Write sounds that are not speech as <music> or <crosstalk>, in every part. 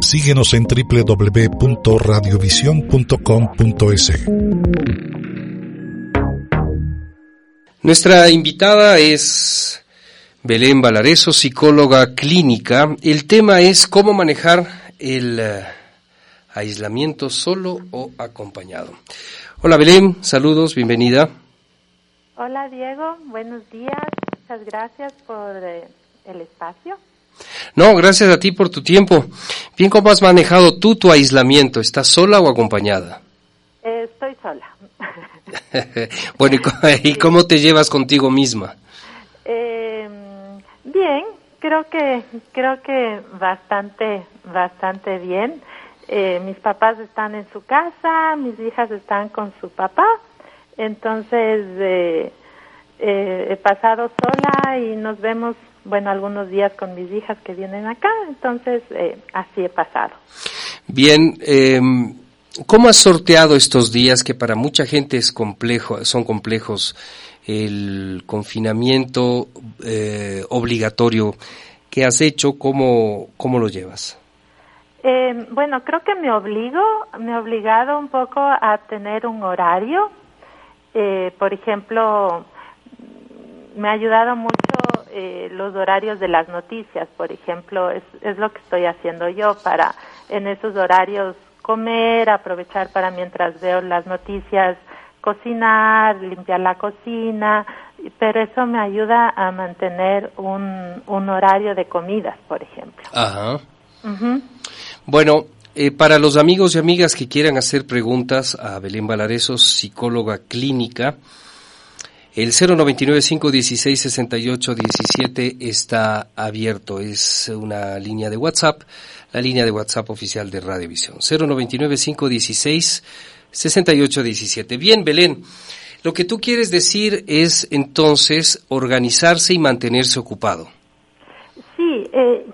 Síguenos en www.radiovision.com.es. Nuestra invitada es Belén Valareso, psicóloga clínica. El tema es cómo manejar el eh, aislamiento solo o acompañado. Hola Belén, saludos, bienvenida. Hola Diego, buenos días. Muchas gracias por eh, el espacio. No, gracias a ti por tu tiempo. Bien, ¿cómo has manejado tú tu aislamiento? ¿Estás sola o acompañada? Eh, estoy sola. <laughs> bueno, ¿y cómo te llevas contigo misma? Eh, bien, creo que creo que bastante bastante bien. mis papás están en su casa, mis hijas están con su papá, entonces eh, he pasado sola y nos vemos, bueno, algunos días con mis hijas que vienen acá, entonces eh, así he pasado. Bien, eh, ¿cómo has sorteado estos días que para mucha gente es complejo, son complejos? El confinamiento eh, obligatorio que has hecho, ¿cómo, cómo lo llevas? Eh, bueno, creo que me obligo, me he obligado un poco a tener un horario. Eh, por ejemplo, me ha ayudado mucho eh, los horarios de las noticias, por ejemplo, es, es lo que estoy haciendo yo para en esos horarios comer, aprovechar para mientras veo las noticias, cocinar, limpiar la cocina, pero eso me ayuda a mantener un, un horario de comidas, por ejemplo. Ajá. Bueno, eh, para los amigos y amigas que quieran hacer preguntas a Belén Valareso, psicóloga clínica, el 099-516-6817 está abierto. Es una línea de WhatsApp, la línea de WhatsApp oficial de Radiovisión. 099-516-6817. Bien, Belén. Lo que tú quieres decir es entonces organizarse y mantenerse ocupado. Sí, eh,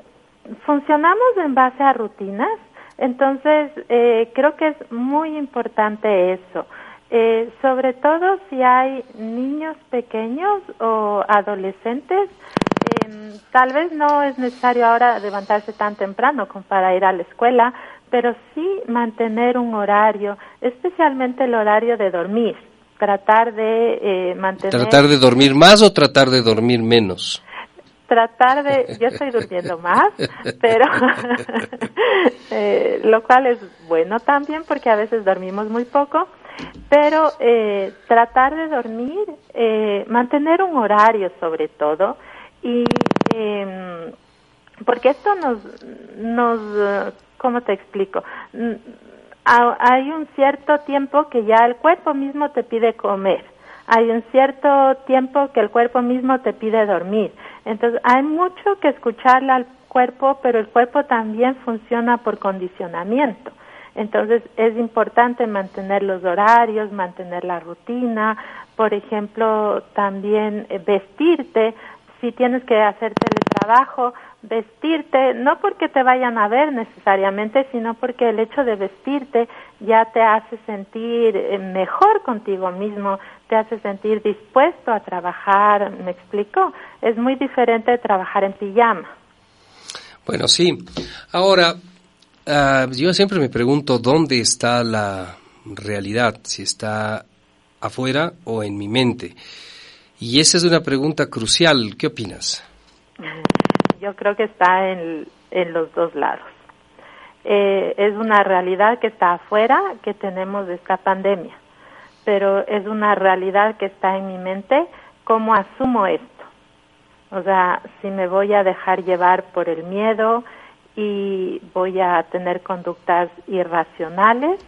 funcionamos en base a rutinas, entonces eh, creo que es muy importante eso. Eh, sobre todo si hay niños pequeños o adolescentes, eh, tal vez no es necesario ahora levantarse tan temprano como para ir a la escuela, pero sí mantener un horario, especialmente el horario de dormir, tratar de eh, mantener... ¿Tratar de dormir más o tratar de dormir menos? tratar de, yo estoy durmiendo más, <laughs> pero <laughs> eh, lo cual es bueno también porque a veces dormimos muy poco, pero eh, tratar de dormir, eh, mantener un horario sobre todo y eh, porque esto nos, nos, ¿cómo te explico? Hay un cierto tiempo que ya el cuerpo mismo te pide comer, hay un cierto tiempo que el cuerpo mismo te pide dormir. Entonces hay mucho que escucharle al cuerpo, pero el cuerpo también funciona por condicionamiento. Entonces es importante mantener los horarios, mantener la rutina, por ejemplo, también eh, vestirte, si tienes que hacer teletrabajo, vestirte, no porque te vayan a ver necesariamente, sino porque el hecho de vestirte ya te hace sentir eh, mejor contigo mismo, te hace sentir dispuesto a trabajar, ¿me explico? Es muy diferente de trabajar en pijama. Bueno, sí. Ahora, Uh, yo siempre me pregunto dónde está la realidad, si está afuera o en mi mente. Y esa es una pregunta crucial. ¿Qué opinas? Yo creo que está en, en los dos lados. Eh, es una realidad que está afuera, que tenemos esta pandemia, pero es una realidad que está en mi mente, ¿cómo asumo esto? O sea, si me voy a dejar llevar por el miedo, y voy a tener conductas irracionales.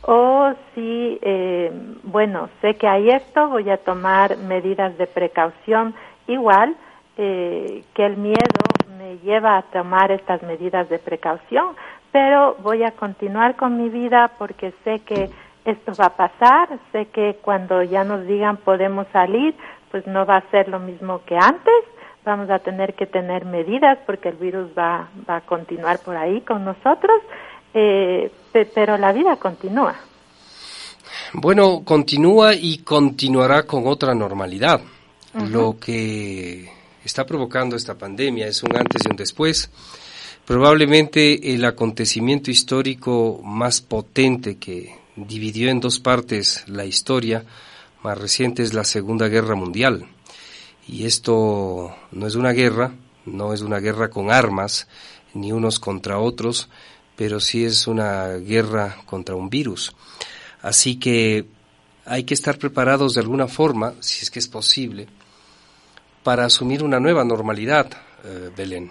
O si, eh, bueno, sé que hay esto, voy a tomar medidas de precaución. Igual, eh, que el miedo me lleva a tomar estas medidas de precaución, pero voy a continuar con mi vida porque sé que esto va a pasar, sé que cuando ya nos digan podemos salir, pues no va a ser lo mismo que antes, vamos a tener que tener medidas porque el virus va, va a continuar por ahí con nosotros, eh, pero la vida continúa. Bueno, continúa y continuará con otra normalidad. Lo que está provocando esta pandemia es un antes y un después. Probablemente el acontecimiento histórico más potente que dividió en dos partes la historia más reciente es la Segunda Guerra Mundial. Y esto no es una guerra, no es una guerra con armas, ni unos contra otros, pero sí es una guerra contra un virus. Así que hay que estar preparados de alguna forma, si es que es posible, para asumir una nueva normalidad, eh, Belén.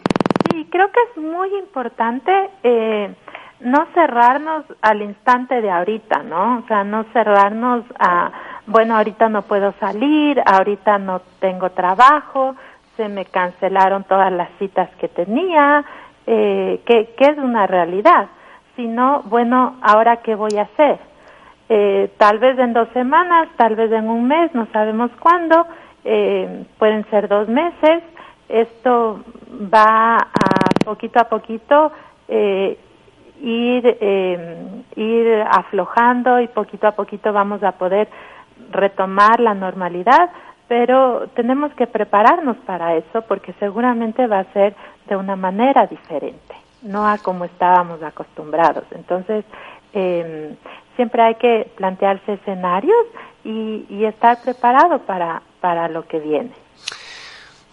Sí, creo que es muy importante eh, no cerrarnos al instante de ahorita, ¿no? O sea, no cerrarnos a, bueno, ahorita no puedo salir, ahorita no tengo trabajo, se me cancelaron todas las citas que tenía, eh, que, es una realidad, sino, bueno, ahora qué voy a hacer eh, tal vez en dos semanas, tal vez en un mes, no sabemos cuándo, eh, pueden ser dos meses. Esto va a poquito a poquito ir, ir aflojando y poquito a poquito vamos a poder retomar la normalidad, pero tenemos que prepararnos para eso porque seguramente va a ser de una manera diferente, no a como estábamos acostumbrados. Entonces, eh, siempre hay que plantearse escenarios y, estar preparado para, para lo que viene.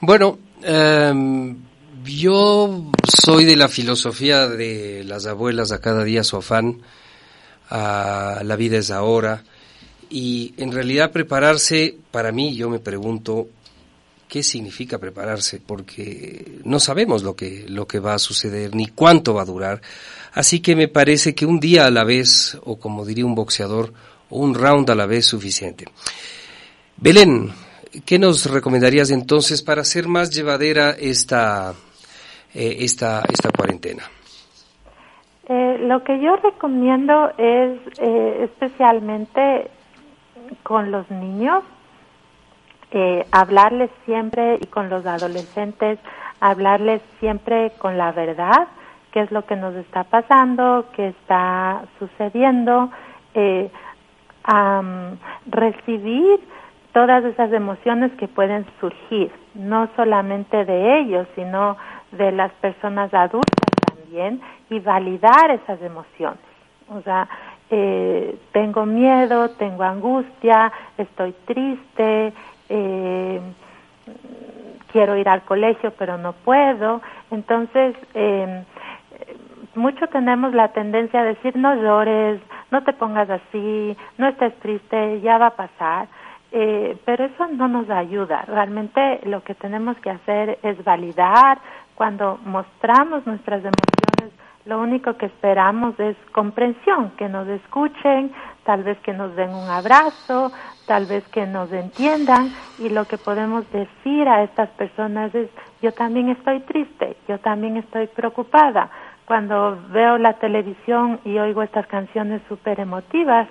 Bueno, em, yo soy de la filosofía de las abuelas a cada día su afán, a la vida es ahora, y en realidad prepararse, para mí, yo me pregunto, ¿qué significa prepararse? Porque no sabemos lo que, lo que va a suceder, ni cuánto va a durar. Así que me parece que un día a la vez, o como diría un boxeador, un round a la vez suficiente. Belén, ¿qué nos recomendarías entonces para hacer más llevadera esta, eh, esta, esta cuarentena? Eh, lo que yo recomiendo es eh, especialmente con los niños, hablarles siempre y con los adolescentes, hablarles siempre con la verdad, qué es lo que nos está pasando, qué está sucediendo, eh, recibir todas esas emociones que pueden surgir, no solamente de ellos, sino de las personas adultas también, y validar esas emociones. O sea, eh, tengo miedo, tengo angustia, estoy triste, eh, quiero ir al colegio pero no puedo. Entonces, eh, mucho tenemos la tendencia a decir no llores, no te pongas así, no estés triste, ya va a pasar, eh, pero eso no nos ayuda. Realmente lo que tenemos que hacer es validar cuando mostramos nuestras emociones. Lo único que esperamos es comprensión, que nos escuchen, tal vez que nos den un abrazo, tal vez que nos entiendan y lo que podemos decir a estas personas es yo también estoy triste, yo también estoy preocupada, cuando veo la televisión y oigo estas canciones súper emotivas,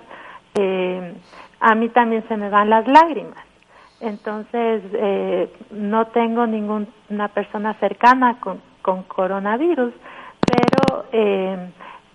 eh, a mí también se me van las lágrimas. Entonces, eh, no tengo ninguna persona cercana con, con coronavirus, eh,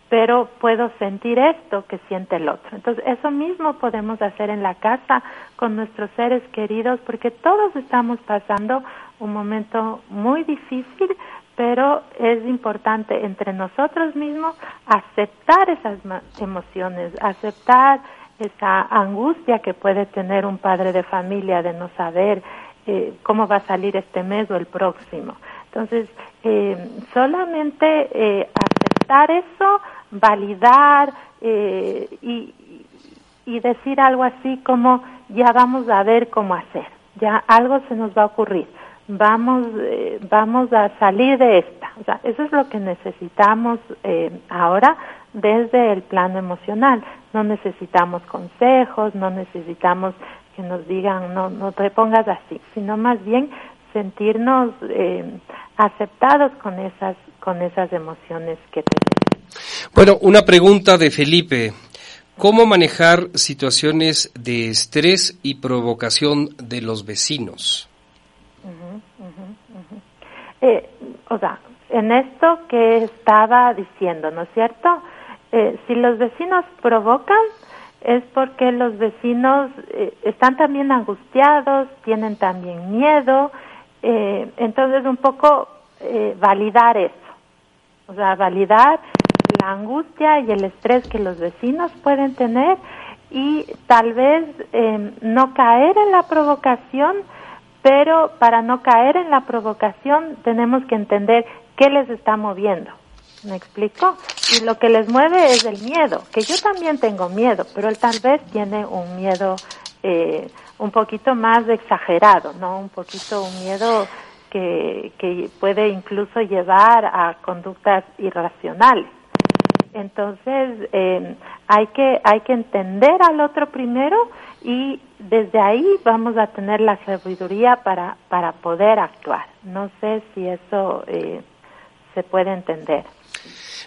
pero puedo sentir esto que siente el otro. Entonces, eso mismo podemos hacer en la casa con nuestros seres queridos, porque todos estamos pasando un momento muy difícil, pero es importante entre nosotros mismos aceptar esas emociones, aceptar esa angustia que puede tener un padre de familia de no saber eh, cómo va a salir este mes o el próximo. Entonces, eh, solamente eh, aceptar eso, validar y, y decir algo así como ya vamos a ver cómo hacer, ya algo se nos va a ocurrir vamos, eh, vamos a salir de esta. O sea, eso es lo que necesitamos eh, ahora desde el plano emocional. No necesitamos consejos, no necesitamos que nos digan, no, no te pongas así, sino más bien sentirnos eh, aceptados con esas, con esas emociones que tenemos. Bueno, una pregunta de Felipe. ¿Cómo manejar situaciones de estrés y provocación de los vecinos? Eh, o sea, en esto que estaba diciendo, ¿no es cierto? Eh, si los vecinos provocan, es porque los vecinos eh, están también angustiados, tienen también miedo, entonces un poco validar eso, o sea, validar la angustia y el estrés que los vecinos pueden tener y tal vez eh, no caer en la provocación, pero para no caer en la provocación tenemos que entender qué les está moviendo. ¿Me explico? Y lo que les mueve es el miedo, que yo también tengo miedo, pero él tal vez tiene un miedo eh, un poquito más exagerado, ¿no? Un poquito un miedo que, que puede incluso llevar a conductas irracionales. Entonces, eh, hay, que, hay que entender al otro primero y desde ahí vamos a tener la sabiduría para, para poder actuar. No sé si eso eh, se puede entender.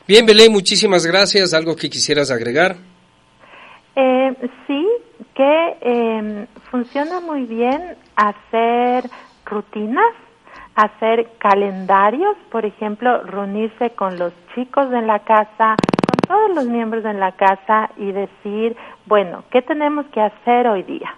Bien, Belén, muchísimas gracias. ¿Algo que quisieras agregar? Eh, sí, que eh, funciona muy bien hacer rutinas hacer calendarios, por ejemplo, reunirse con los chicos de la casa, con todos los miembros de la casa y decir, bueno, ¿qué tenemos que hacer hoy día?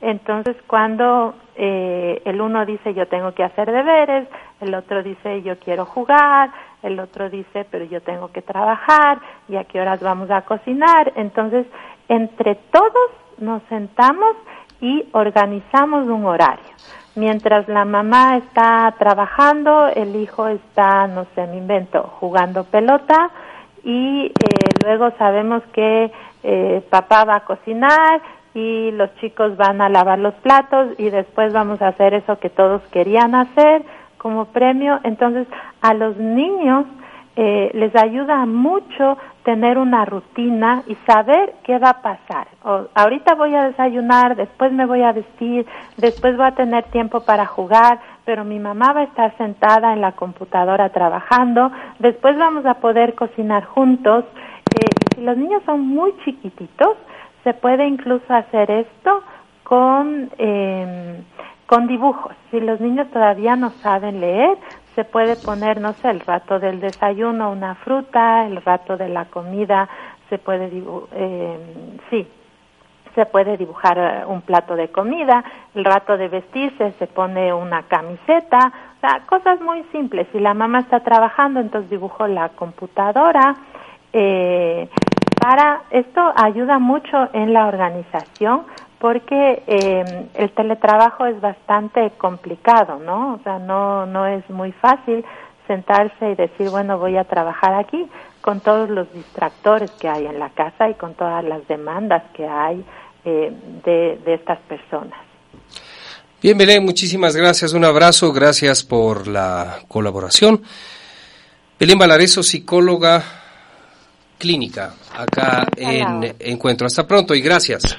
Entonces, cuando eh, el uno dice yo tengo que hacer deberes, el otro dice yo quiero jugar, el otro dice pero yo tengo que trabajar y a qué horas vamos a cocinar. Entonces, entre todos nos sentamos y organizamos un horario. Mientras la mamá está trabajando, el hijo está, no sé, me invento, jugando pelota y eh, luego sabemos que eh, papá va a cocinar y los chicos van a lavar los platos y después vamos a hacer eso que todos querían hacer como premio. Entonces, a los niños eh, les ayuda mucho tener una rutina y saber qué va a pasar. O, ahorita voy a desayunar, después me voy a vestir, después voy a tener tiempo para jugar, pero mi mamá va a estar sentada en la computadora trabajando, después vamos a poder cocinar juntos. Eh, si los niños son muy chiquititos, se puede incluso hacer esto con, eh, con dibujos. Si los niños todavía no saben leer, se puede poner, no sé, el rato del desayuno una fruta, el rato de la comida se puede, eh, sí, se puede dibujar eh, un plato de comida, el rato de vestirse se pone una camiseta, o sea, cosas muy simples. Si la mamá está trabajando, entonces dibujo la computadora. Eh, para esto ayuda mucho en la organización porque eh, el teletrabajo es bastante complicado, ¿no? O sea, no, no es muy fácil sentarse y decir, bueno, voy a trabajar aquí con todos los distractores que hay en la casa y con todas las demandas que hay eh, de, de estas personas. Bien, Belén, muchísimas gracias. Un abrazo, gracias por la colaboración. Belén Valareso, psicóloga clínica, acá en Encuentro. Hasta pronto y gracias.